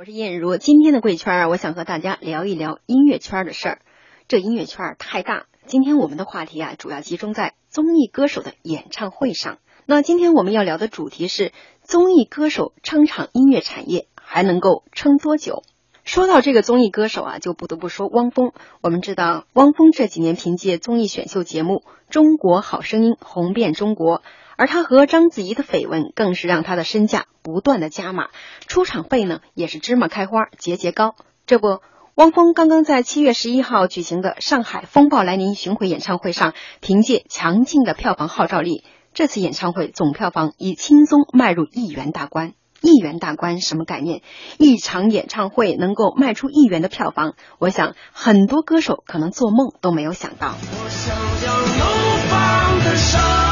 我是燕如，今天的贵圈儿，我想和大家聊一聊音乐圈的事儿。这音乐圈儿太大，今天我们的话题啊，主要集中在综艺歌手的演唱会上。那今天我们要聊的主题是综艺歌手撑场音乐产业还能够撑多久？说到这个综艺歌手啊，就不得不说汪峰。我们知道，汪峰这几年凭借综艺选秀节目《中国好声音》红遍中国。而他和章子怡的绯闻，更是让他的身价不断的加码，出场费呢也是芝麻开花节节高。这不，汪峰刚刚在七月十一号举行的上海风暴来临巡回演唱会上，凭借强劲的票房号召力，这次演唱会总票房已轻松迈入亿元大关。亿元大关什么概念？一场演唱会能够卖出亿元的票房，我想很多歌手可能做梦都没有想到。然而，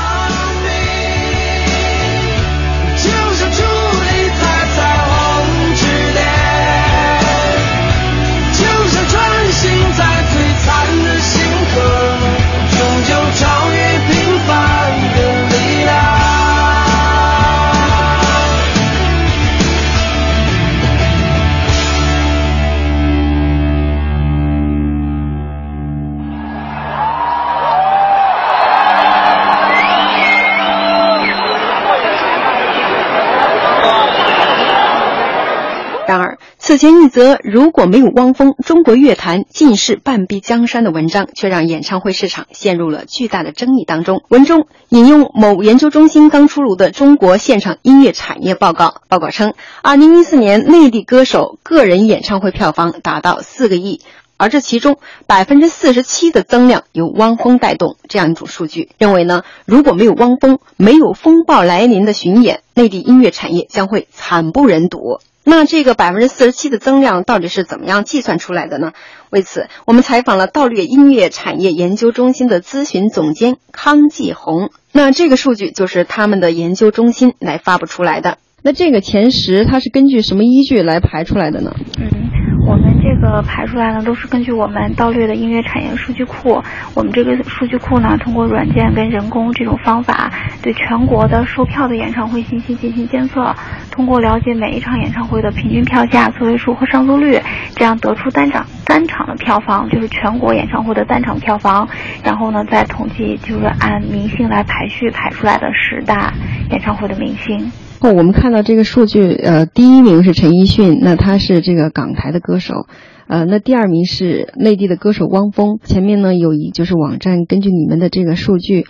此前一则如果没有汪峰，中国乐坛尽是半壁江山的文章，却让演唱会市场陷入了巨大的争议当中。文中引用某研究中心刚出炉的《中国现场音乐产业报告》，报告称，二零一四年内地歌手个人演唱会票房达到四个亿，而这其中百分之四十七的增量由汪峰带动。这样一组数据认为呢，如果没有汪峰，没有风暴来临的巡演，内地音乐产业将会惨不忍睹。那这个百分之四十七的增量到底是怎么样计算出来的呢？为此，我们采访了道略音乐产业研究中心的咨询总监康继红。那这个数据就是他们的研究中心来发布出来的。那这个前十，它是根据什么依据来排出来的呢？嗯。我们这个排出来呢，都是根据我们盗略的音乐产业数据库。我们这个数据库呢，通过软件跟人工这种方法，对全国的售票的演唱会信息进行监测，通过了解每一场演唱会的平均票价、座位数和上座率，这样得出单场单场的票房，就是全国演唱会的单场票房。然后呢，再统计就是按明星来排序排出来的十大演唱会的明星。哦，我们看到这个数据，呃，第一名是陈奕迅，那他是这个港台的歌手，呃，那第二名是内地的歌手汪峰。前面呢有一就是网站根据你们的这个数据，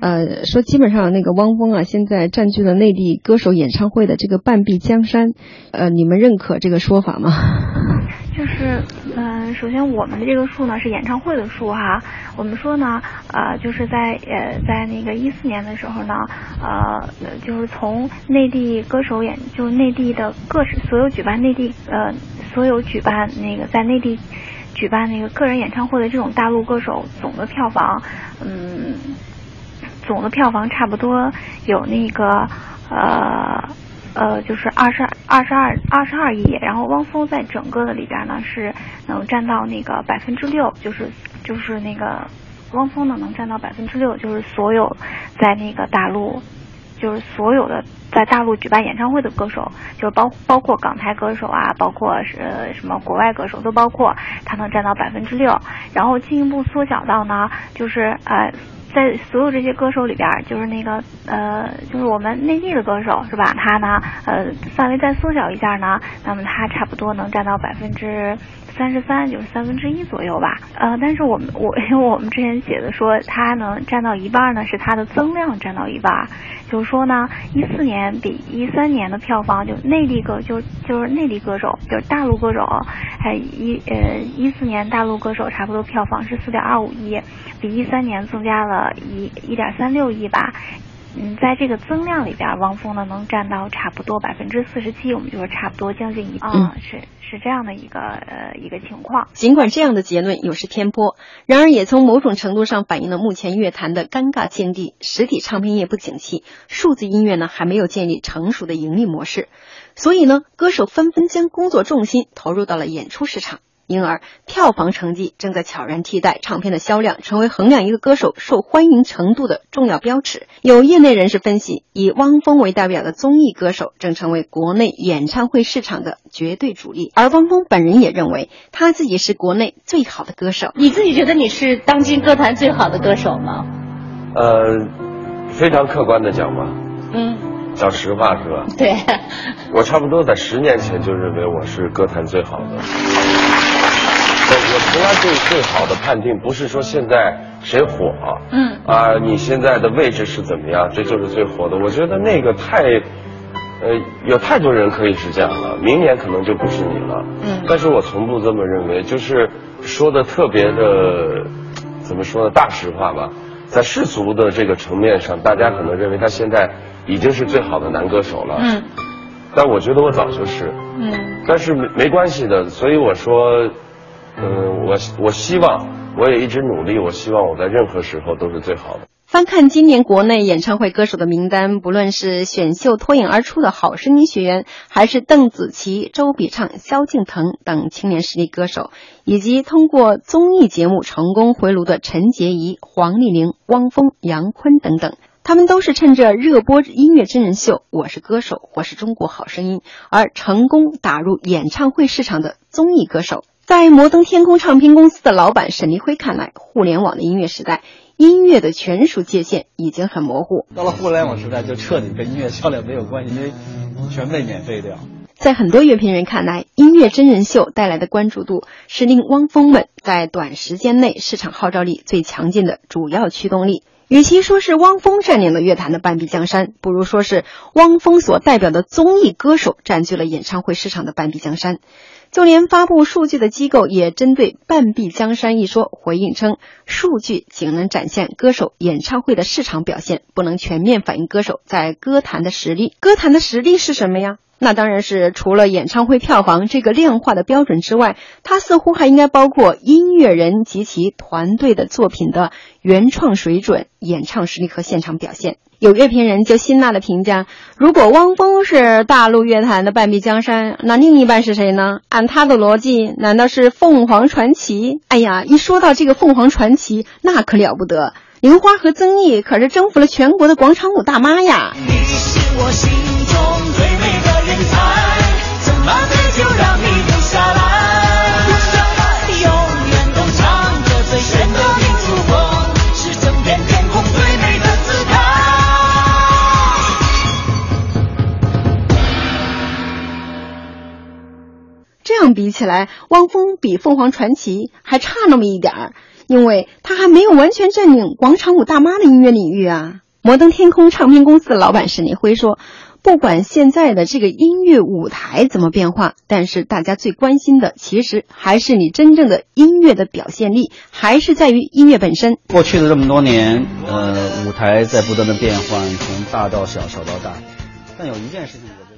呃，说基本上那个汪峰啊，现在占据了内地歌手演唱会的这个半壁江山，呃，你们认可这个说法吗？就是，嗯，首先我们的这个数呢是演唱会的数哈。我们说呢，呃，就是在呃在那个一四年的时候呢，呃，就是从内地歌手演，就是内地的各所有举办内地呃所有举办那个在内地举办那个个人演唱会的这种大陆歌手总的票房，嗯，总的票房差不多有那个呃。呃，就是二十二十二二十二亿，然后汪峰在整个的里边呢是能占到那个百分之六，就是就是那个汪峰呢能占到百分之六，就是所有在那个大陆，就是所有的在大陆举办演唱会的歌手，就包包括港台歌手啊，包括是什么国外歌手都包括，他能占到百分之六，然后进一步缩小到呢，就是呃。在所有这些歌手里边，就是那个呃，就是我们内地的歌手是吧？他呢，呃，范围再缩小一下呢，那么他差不多能占到百分之三十三，就是三分之一左右吧。呃，但是我们我因为我们之前写的说它能占到一半呢，是它的增量占到一半，就是说呢，一四年比一三年的票房就内地歌就就是内地歌手就是大陆歌手，还一呃一四年大陆歌手差不多票房是四点二五亿，比一三年增加了。一一点三六亿吧，嗯，在这个增量里边，汪峰呢能占到差不多百分之四十七，我们就说差不多将近一啊，是是这样的一个呃一个情况。尽管这样的结论有失偏颇，然而也从某种程度上反映了目前乐坛的尴尬境地：实体唱片业不景气，数字音乐呢还没有建立成熟的盈利模式，所以呢，歌手纷纷将工作重心投入到了演出市场。因而票房成绩正在悄然替代唱片的销量，成为衡量一个歌手受欢迎程度的重要标尺。有业内人士分析，以汪峰为代表的综艺歌手正成为国内演唱会市场的绝对主力，而汪峰本人也认为他自己是国内最好的歌手。你自己觉得你是当今歌坛最好的歌手吗？呃，非常客观的讲吧。嗯，讲实话是吧？对，我差不多在十年前就认为我是歌坛最好的。我我从来对最好的判定不是说现在谁火，嗯啊，你现在的位置是怎么样，这就是最火的。我觉得那个太，呃，有太多人可以是这样了，明年可能就不是你了。嗯但是我从不这么认为，就是说的特别的，怎么说呢？大实话吧，在世俗的这个层面上，大家可能认为他现在已经是最好的男歌手了。嗯但我觉得我早就是。嗯但是没没关系的，所以我说，嗯、我我希望，我也一直努力，我希望我在任何时候都是最好的。翻看今年国内演唱会歌手的名单，不论是选秀脱颖而出的好声音学员，还是邓紫棋、周笔畅、萧敬腾等青年实力歌手，以及通过综艺节目成功回炉的陈洁仪、黄丽玲、汪峰、杨坤等等。他们都是趁着热播音乐真人秀《我是歌手》或是《中国好声音》而成功打入演唱会市场的综艺歌手。在摩登天空唱片公司的老板沈立辉看来，互联网的音乐时代，音乐的权属界限已经很模糊。到了互联网时代，就彻底跟音乐销量没有关系，因为全被免费掉。在很多乐评人看来，音乐真人秀带来的关注度是令汪峰们在短时间内市场号召力最强劲的主要驱动力。与其说是汪峰占领了乐坛的半壁江山，不如说是汪峰所代表的综艺歌手占据了演唱会市场的半壁江山。就连发布数据的机构也针对“半壁江山”一说回应称，数据仅能展现歌手演唱会的市场表现，不能全面反映歌手在歌坛的实力。歌坛的实力是什么呀？那当然是除了演唱会票房这个量化的标准之外，它似乎还应该包括音乐人及其团队的作品的原创水准、演唱实力和现场表现。有乐评人就辛辣的评价：如果汪峰是大陆乐坛的半壁江山，那另一半是谁呢？按他的逻辑，难道是凤凰传奇？哎呀，一说到这个凤凰传奇，那可了不得！刘花和曾毅可是征服了全国的广场舞大妈呀！你是我心样比起来，汪峰比凤凰传奇还差那么一点儿，因为他还没有完全占领广场舞大妈的音乐领域啊。摩登天空唱片公司的老板沈立辉说：“不管现在的这个音乐舞台怎么变化，但是大家最关心的其实还是你真正的音乐的表现力，还是在于音乐本身。过去的这么多年，呃，舞台在不断的变换，从大到小，小到大，但有一件事情我觉。